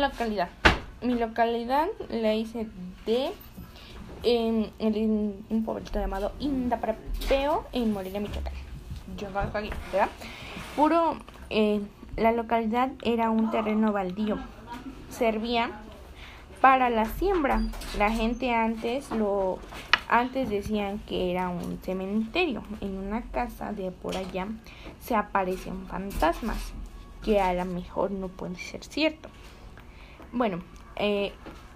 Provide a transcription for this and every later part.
localidad. Mi localidad la hice de en, un pueblito llamado Indaparapeo en Morelia, Michoacán. Yo aquí, ¿verdad? Puro, eh, la localidad era un terreno baldío. Servía para la siembra. La gente antes lo antes decían que era un cementerio. En una casa de por allá se aparecían fantasmas, que a lo mejor no puede ser cierto. Bueno, eh,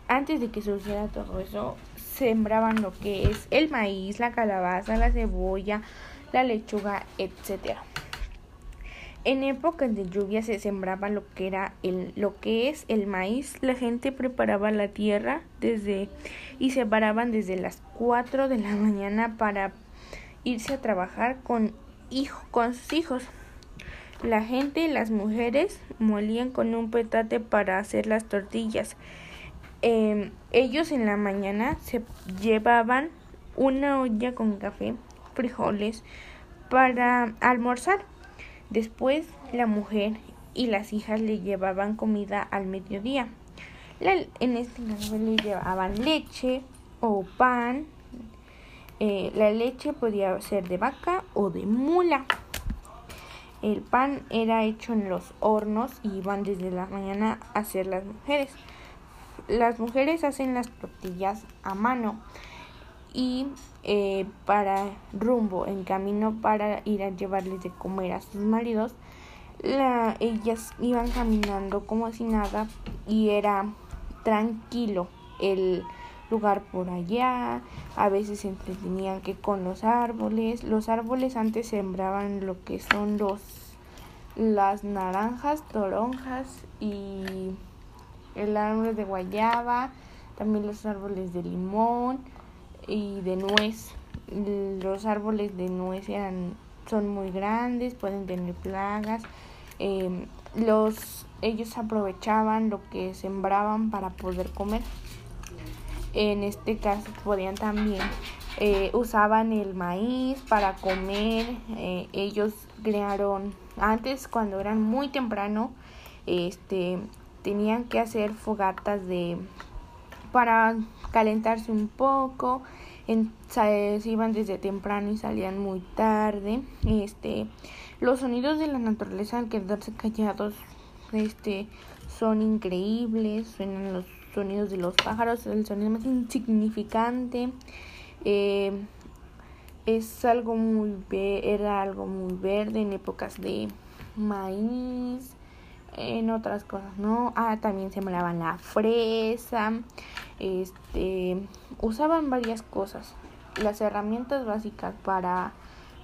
antes de que sucediera todo eso, sembraban lo que es el maíz, la calabaza, la cebolla, la lechuga, etcétera. En épocas de lluvia se sembraba lo que era el lo que es el maíz. La gente preparaba la tierra desde y se paraban desde las 4 de la mañana para irse a trabajar con hijo, con sus hijos. La gente, las mujeres molían con un petate para hacer las tortillas. Em, ellos en la mañana se llevaban una olla con café, frijoles para almorzar. Después la mujer y las hijas le llevaban comida al mediodía. en este caso le llevaban leche o pan. Eh, la leche podía ser de vaca o de mula. El pan era hecho en los hornos y iban desde la mañana a hacer las mujeres. Las mujeres hacen las tortillas a mano y eh, para rumbo en camino para ir a llevarles de comer a sus maridos la, ellas iban caminando como si nada y era tranquilo. El lugar por allá a veces se entretenían que con los árboles los árboles antes sembraban lo que son los las naranjas toronjas y el árbol de guayaba, también los árboles de limón y de nuez. Los árboles de nuez eran, son muy grandes, pueden tener plagas. Em, los, ellos aprovechaban lo que sembraban para poder comer. En este caso podían también eh, usaban el maíz para comer. Eh, ellos crearon antes cuando eran muy temprano este tenían que hacer fogatas de para calentarse un poco en, se iban desde temprano y salían muy tarde este los sonidos de la naturaleza al quedarse callados este son increíbles suenan los sonidos de los pájaros el sonido más insignificante eh, es algo muy era algo muy verde en épocas de maíz en otras cosas, ¿no? Ah, también sembraban la fresa, este, usaban varias cosas. Las herramientas básicas para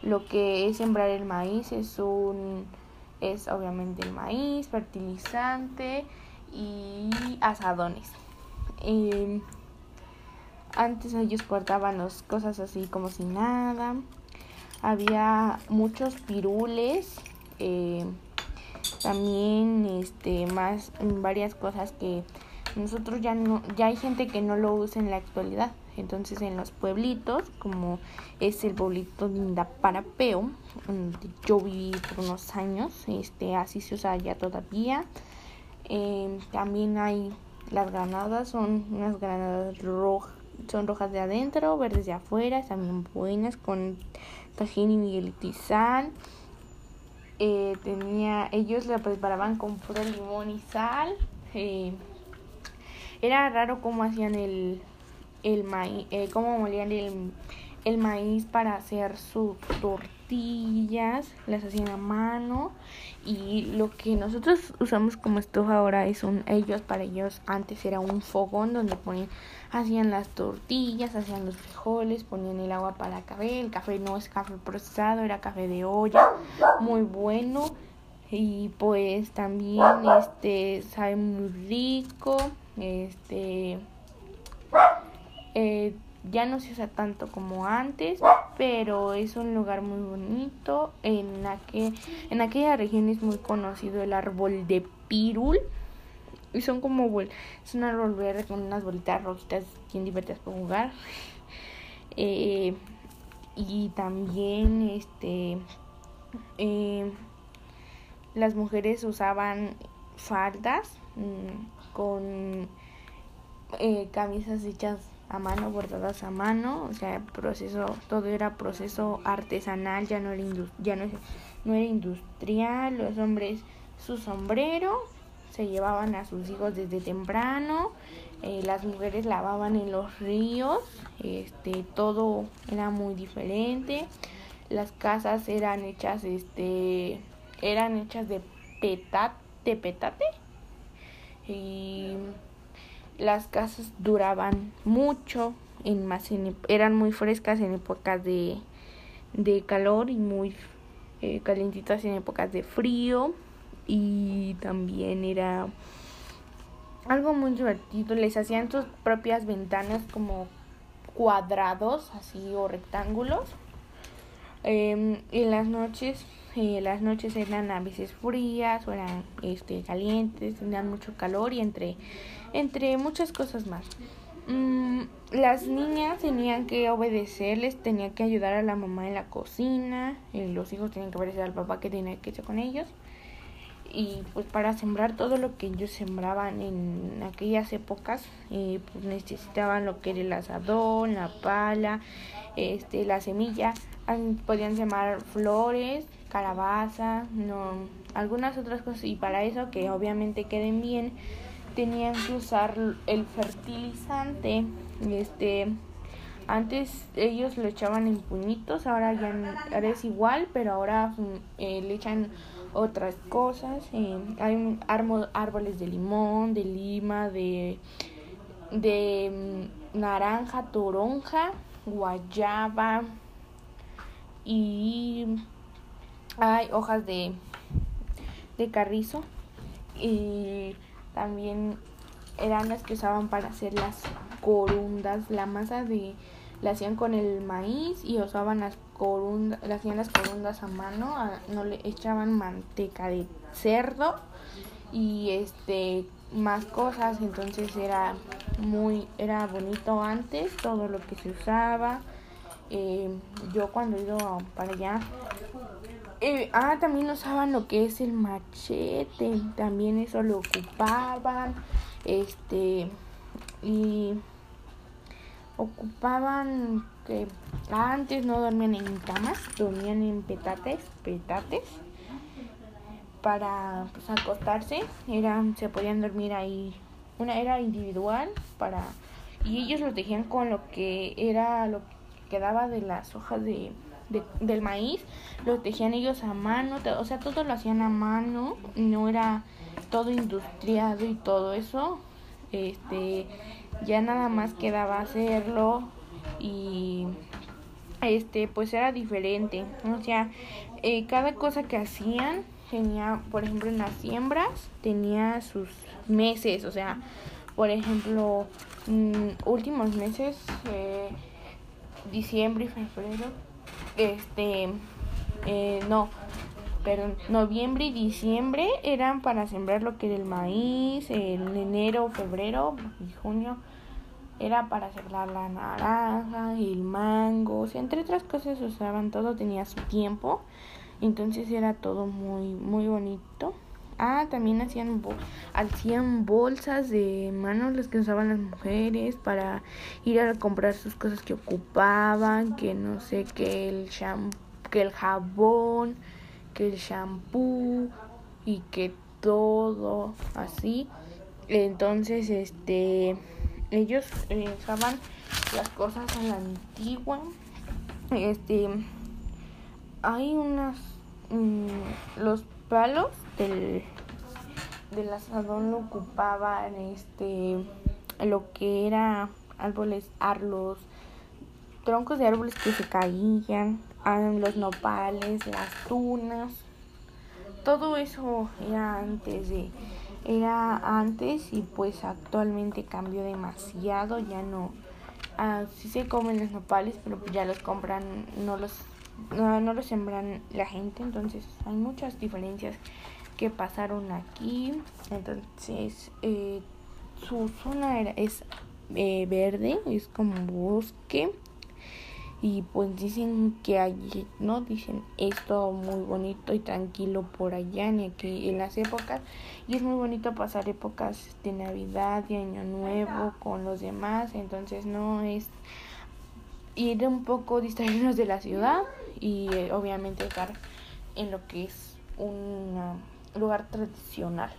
lo que es sembrar el maíz es un, es obviamente el maíz, fertilizante y asadones. Antes ellos cortaban las cosas así como si nada. Había muchos pirules. Eh, también este más varias cosas que nosotros ya no ya hay gente que no lo usa en la actualidad entonces en los pueblitos como es el pueblito de Indaparapeo donde yo viví por unos años este así se usa ya todavía em, también hay las granadas son unas granadas rojas son rojas de adentro verdes de afuera también buenas con tajín y sal eh, tenía, ellos la preparaban con puro limón y sal. Eh, era raro cómo hacían el, el maíz, eh, cómo molían el, el maíz para hacer sus tortillas, las hacían a mano. Y lo que nosotros usamos como estufa ahora es un ellos para ellos antes era un fogón donde ponían hacían las tortillas, hacían los frijoles, ponían el agua para el café, el café no es café procesado, era café de olla, muy bueno. Y pues también este sabe muy rico, este eh, ya no se usa tanto como antes, pero es un lugar muy bonito. En, en aquella región es muy conocido el árbol de pirul. Y son como es un árbol verde con unas bolitas rojitas bien divertidas para jugar. Eh, y también este eh, las mujeres usaban faldas mm, con eh, camisas hechas a mano, bordadas a mano, o sea, proceso, todo era proceso artesanal, ya no era, ya no, no era industrial, los hombres su sombrero, se llevaban a sus hijos desde temprano, eh, las mujeres lavaban en los ríos, este, todo era muy diferente, las casas eran hechas, este, eran hechas de petate, de petate, y las casas duraban mucho, en más eran muy frescas en épocas de, de calor y muy eh, calientitas en épocas de frío y también era algo muy divertido. Les hacían sus propias ventanas como cuadrados así o rectángulos. Eh, en las noches, eh, las noches eran a veces frías o eran este, calientes, tenían mucho calor y entre, entre muchas cosas más. Mm, las niñas tenían que obedecerles, tenían que ayudar a la mamá en la cocina, eh, los hijos tenían que obedecer al papá que tenía que hacer con ellos y pues para sembrar todo lo que ellos sembraban en aquellas épocas eh, pues necesitaban lo que era el asadón, la pala, este, la semilla, podían sembrar flores, calabaza, no, algunas otras cosas y para eso que obviamente queden bien tenían que usar el fertilizante, este antes ellos lo echaban en puñitos, ahora ya es igual, pero ahora mm, eh, le echan otras cosas. Eh, hay árboles de limón, de lima, de, de mm, naranja, toronja, guayaba y hay hojas de, de carrizo y también eran las que usaban para hacer las corundas, la masa de la hacían con el maíz y usaban las corundas, hacían las corundas a mano, no le echaban manteca de cerdo y este más cosas, entonces era muy, era bonito antes todo lo que se usaba. Eh, yo cuando he ido para allá, eh, ah, también usaban lo que es el machete, también eso lo ocupaban, este, y ocupaban que antes no dormían en camas, dormían en petates, petates para pues, acostarse, eran, se podían dormir ahí, una era individual para y ellos lo tejían con lo que era lo que quedaba de las hojas de, del maíz, lo tejían ellos a mano, o sea, todo lo hacían a mano, no era todo industriado y todo eso, este ya nada más quedaba hacerlo y este pues era diferente. O sea eh, cada cosa que hacían tenía por ejemplo en las siembras tenía sus meses. O sea por ejemplo mm, últimos meses eh, diciembre y febrero este eh, no perdón, noviembre y diciembre eran para sembrar lo que era el maíz, en enero, febrero y junio era para sembrar la naranja, el mango, o entre otras cosas usaban todo, tenía su tiempo, entonces era todo muy, muy bonito. Ah, también hacían, hacían bolsas de manos las que usaban las mujeres para ir a comprar sus cosas que ocupaban, que no sé, que el que el jabón, que el shampoo y que todo así. Entonces, este ellos eh, usaban las cosas a la antigua. Este, hay unas, mm, los palos del, del asadón lo ocupaban, este, lo que era árboles, los troncos de árboles que se caían, los nopales, las tunas, todo eso era antes de era antes y pues actualmente cambió demasiado, ya no, ah, sí se comen los nopales, pero pues ya los compran, no los, no, los sembran la gente, entonces hay muchas diferencias que pasaron aquí, entonces eh, su zona era, es eh, verde, es como bosque y pues dicen que allí, ¿no? Dicen esto muy bonito y tranquilo por allá, ni aquí en las épocas. Y es muy bonito pasar épocas de Navidad, y Año Nuevo con los demás. Entonces no es ir un poco distraernos de la ciudad y eh, obviamente estar en lo que es un lugar tradicional.